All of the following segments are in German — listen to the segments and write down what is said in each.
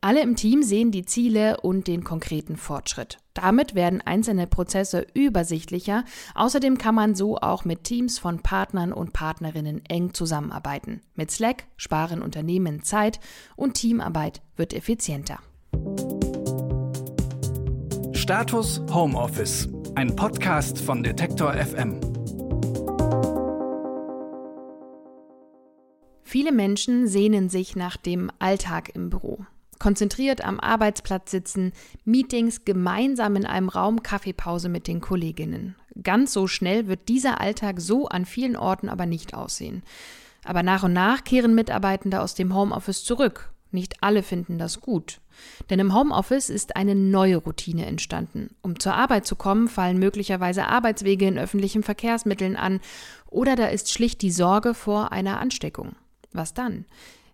Alle im Team sehen die Ziele und den konkreten Fortschritt. Damit werden einzelne Prozesse übersichtlicher. Außerdem kann man so auch mit Teams von Partnern und Partnerinnen eng zusammenarbeiten. Mit Slack sparen Unternehmen Zeit und Teamarbeit wird effizienter. Status Homeoffice, ein Podcast von Detektor FM. Viele Menschen sehnen sich nach dem Alltag im Büro. Konzentriert am Arbeitsplatz sitzen, Meetings gemeinsam in einem Raum, Kaffeepause mit den Kolleginnen. Ganz so schnell wird dieser Alltag so an vielen Orten aber nicht aussehen. Aber nach und nach kehren Mitarbeitende aus dem Homeoffice zurück. Nicht alle finden das gut. Denn im Homeoffice ist eine neue Routine entstanden. Um zur Arbeit zu kommen, fallen möglicherweise Arbeitswege in öffentlichen Verkehrsmitteln an oder da ist schlicht die Sorge vor einer Ansteckung. Was dann?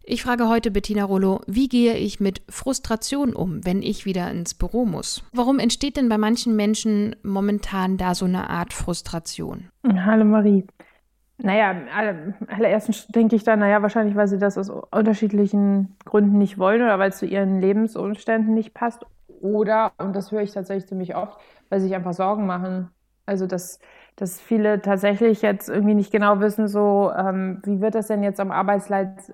Ich frage heute Bettina Rollo, wie gehe ich mit Frustration um, wenn ich wieder ins Büro muss? Warum entsteht denn bei manchen Menschen momentan da so eine Art Frustration? Hallo Marie. Naja, allererstens denke ich dann, naja, wahrscheinlich, weil sie das aus unterschiedlichen Gründen nicht wollen oder weil es zu ihren Lebensumständen nicht passt. Oder, und das höre ich tatsächlich ziemlich oft, weil sie sich einfach Sorgen machen. Also, dass dass viele tatsächlich jetzt irgendwie nicht genau wissen, so ähm, wie wird das denn jetzt am Arbeitsplatz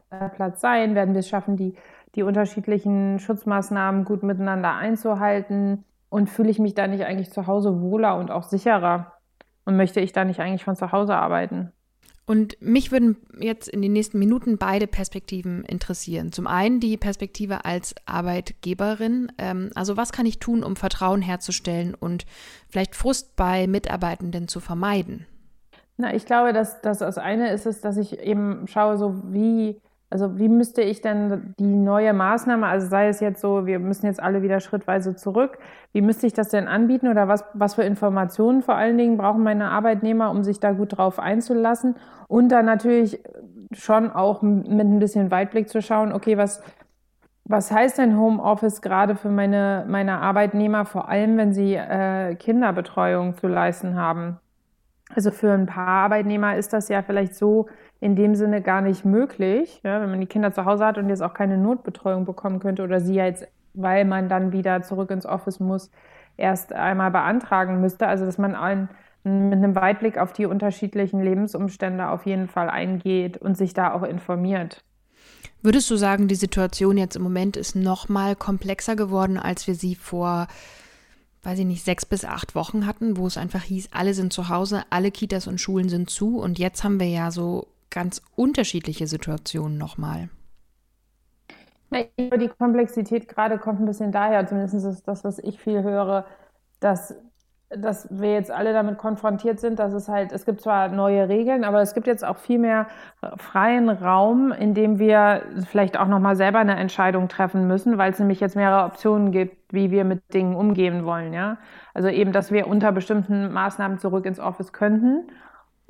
sein? Werden wir es schaffen, die, die unterschiedlichen Schutzmaßnahmen gut miteinander einzuhalten? Und fühle ich mich da nicht eigentlich zu Hause wohler und auch sicherer? Und möchte ich da nicht eigentlich von zu Hause arbeiten? Und mich würden jetzt in den nächsten Minuten beide Perspektiven interessieren. Zum einen die Perspektive als Arbeitgeberin. Ähm, also was kann ich tun, um Vertrauen herzustellen und vielleicht Frust bei Mitarbeitenden zu vermeiden? Na, ich glaube, dass, dass das eine ist es, dass ich eben schaue, so wie also wie müsste ich denn die neue Maßnahme, also sei es jetzt so, wir müssen jetzt alle wieder schrittweise zurück, wie müsste ich das denn anbieten oder was, was für Informationen vor allen Dingen brauchen meine Arbeitnehmer, um sich da gut drauf einzulassen und dann natürlich schon auch mit ein bisschen Weitblick zu schauen, okay, was, was heißt denn Homeoffice gerade für meine, meine Arbeitnehmer, vor allem wenn sie äh, Kinderbetreuung zu leisten haben? Also für ein paar Arbeitnehmer ist das ja vielleicht so in dem Sinne gar nicht möglich, ja, wenn man die Kinder zu Hause hat und jetzt auch keine Notbetreuung bekommen könnte oder sie jetzt, weil man dann wieder zurück ins Office muss, erst einmal beantragen müsste. Also dass man ein, mit einem Weitblick auf die unterschiedlichen Lebensumstände auf jeden Fall eingeht und sich da auch informiert. Würdest du sagen, die Situation jetzt im Moment ist noch mal komplexer geworden, als wir sie vor weiß ich nicht, sechs bis acht Wochen hatten, wo es einfach hieß, alle sind zu Hause, alle Kitas und Schulen sind zu. Und jetzt haben wir ja so ganz unterschiedliche Situationen nochmal. Die Komplexität gerade kommt ein bisschen daher, zumindest ist das, was ich viel höre, dass dass wir jetzt alle damit konfrontiert sind, dass es halt, es gibt zwar neue Regeln, aber es gibt jetzt auch viel mehr freien Raum, in dem wir vielleicht auch nochmal selber eine Entscheidung treffen müssen, weil es nämlich jetzt mehrere Optionen gibt, wie wir mit Dingen umgehen wollen, ja. Also eben, dass wir unter bestimmten Maßnahmen zurück ins Office könnten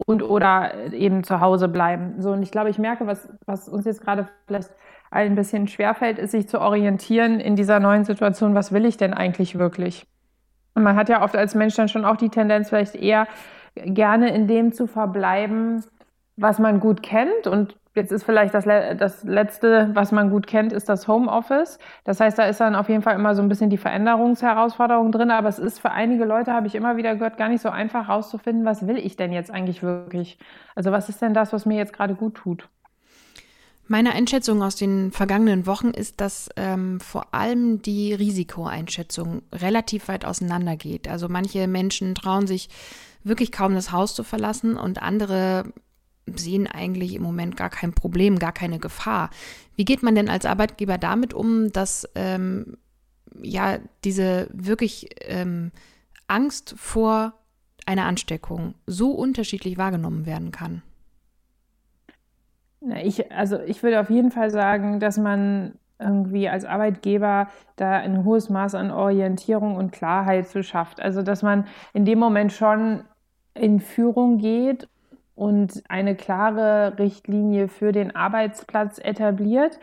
und oder eben zu Hause bleiben. So, und ich glaube, ich merke, was, was uns jetzt gerade vielleicht ein bisschen schwerfällt, ist, sich zu orientieren in dieser neuen Situation, was will ich denn eigentlich wirklich? Und man hat ja oft als Mensch dann schon auch die Tendenz, vielleicht eher gerne in dem zu verbleiben, was man gut kennt. Und jetzt ist vielleicht das, das Letzte, was man gut kennt, ist das Homeoffice. Das heißt, da ist dann auf jeden Fall immer so ein bisschen die Veränderungsherausforderung drin. Aber es ist für einige Leute, habe ich immer wieder gehört, gar nicht so einfach herauszufinden, was will ich denn jetzt eigentlich wirklich? Also was ist denn das, was mir jetzt gerade gut tut? Meine Einschätzung aus den vergangenen Wochen ist, dass ähm, vor allem die Risikoeinschätzung relativ weit auseinander geht. Also manche Menschen trauen sich wirklich kaum das Haus zu verlassen und andere sehen eigentlich im Moment gar kein Problem, gar keine Gefahr. Wie geht man denn als Arbeitgeber damit um, dass ähm, ja diese wirklich ähm, Angst vor einer Ansteckung so unterschiedlich wahrgenommen werden kann? Ich, also ich würde auf jeden Fall sagen, dass man irgendwie als Arbeitgeber da ein hohes Maß an Orientierung und Klarheit zu schafft. Also dass man in dem Moment schon in Führung geht und eine klare Richtlinie für den Arbeitsplatz etabliert,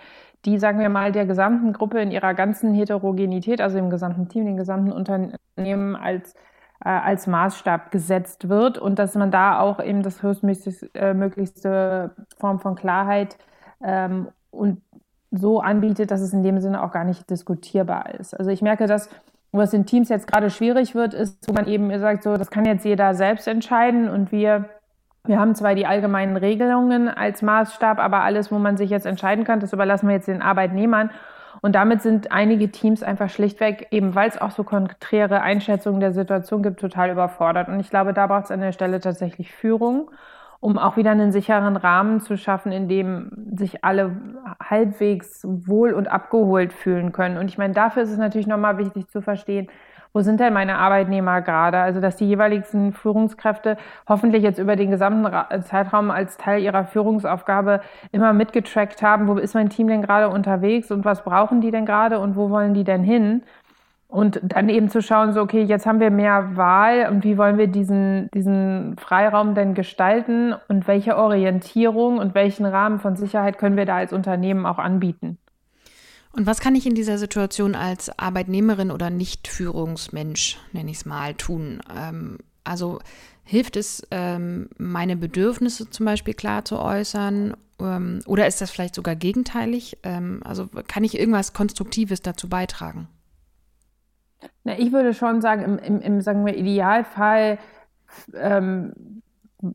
die, sagen wir mal, der gesamten Gruppe in ihrer ganzen Heterogenität, also im gesamten Team, dem gesamten Unternehmen als, äh, als Maßstab gesetzt wird und dass man da auch eben das höchstmöglichste äh, Form von Klarheit ähm, und so anbietet, dass es in dem Sinne auch gar nicht diskutierbar ist. Also ich merke, dass was in Teams jetzt gerade schwierig wird, ist, wo man eben sagt, so, das kann jetzt jeder selbst entscheiden und wir wir haben zwar die allgemeinen Regelungen als Maßstab, aber alles, wo man sich jetzt entscheiden kann, das überlassen wir jetzt den Arbeitnehmern. Und damit sind einige Teams einfach schlichtweg, eben weil es auch so konträre Einschätzungen der Situation gibt, total überfordert. Und ich glaube, da braucht es an der Stelle tatsächlich Führung, um auch wieder einen sicheren Rahmen zu schaffen, in dem sich alle halbwegs wohl und abgeholt fühlen können. Und ich meine, dafür ist es natürlich nochmal wichtig zu verstehen, wo sind denn meine Arbeitnehmer gerade? Also, dass die jeweiligen Führungskräfte hoffentlich jetzt über den gesamten Zeitraum als Teil ihrer Führungsaufgabe immer mitgetrackt haben, wo ist mein Team denn gerade unterwegs und was brauchen die denn gerade und wo wollen die denn hin? Und dann eben zu schauen, so, okay, jetzt haben wir mehr Wahl und wie wollen wir diesen, diesen Freiraum denn gestalten und welche Orientierung und welchen Rahmen von Sicherheit können wir da als Unternehmen auch anbieten? Und was kann ich in dieser Situation als Arbeitnehmerin oder Nicht-Führungsmensch, nenne ich es mal, tun? Ähm, also hilft es, ähm, meine Bedürfnisse zum Beispiel klar zu äußern? Ähm, oder ist das vielleicht sogar gegenteilig? Ähm, also kann ich irgendwas Konstruktives dazu beitragen? Na, ich würde schon sagen, im, im, im sagen wir, Idealfall ähm,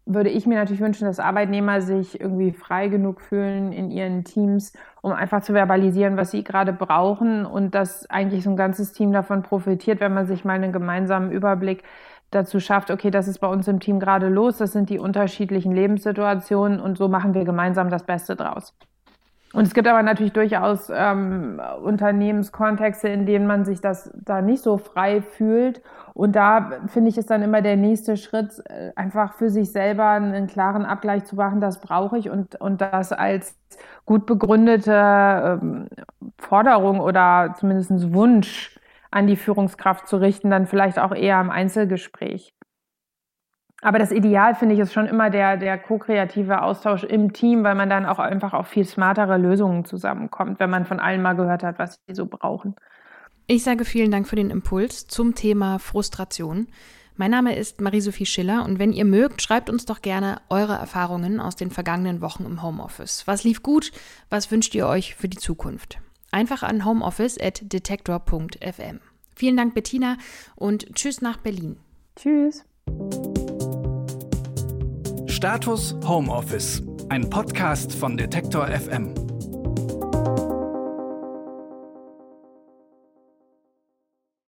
würde ich mir natürlich wünschen, dass Arbeitnehmer sich irgendwie frei genug fühlen in ihren Teams, um einfach zu verbalisieren, was sie gerade brauchen und dass eigentlich so ein ganzes Team davon profitiert, wenn man sich mal einen gemeinsamen Überblick dazu schafft, okay, das ist bei uns im Team gerade los, das sind die unterschiedlichen Lebenssituationen und so machen wir gemeinsam das Beste draus. Und es gibt aber natürlich durchaus ähm, Unternehmenskontexte, in denen man sich das da nicht so frei fühlt. Und da finde ich es dann immer der nächste Schritt, äh, einfach für sich selber einen klaren Abgleich zu machen, das brauche ich und, und das als gut begründete ähm, Forderung oder zumindest Wunsch an die Führungskraft zu richten, dann vielleicht auch eher im Einzelgespräch. Aber das Ideal finde ich ist schon immer der, der ko-kreative Austausch im Team, weil man dann auch einfach auf viel smartere Lösungen zusammenkommt, wenn man von allen mal gehört hat, was sie so brauchen. Ich sage vielen Dank für den Impuls zum Thema Frustration. Mein Name ist Marie-Sophie Schiller und wenn ihr mögt, schreibt uns doch gerne eure Erfahrungen aus den vergangenen Wochen im Homeoffice. Was lief gut? Was wünscht ihr euch für die Zukunft? Einfach an homeoffice.detektor.fm. Vielen Dank, Bettina, und tschüss nach Berlin. Tschüss. Status Homeoffice, ein Podcast von Detektor FM.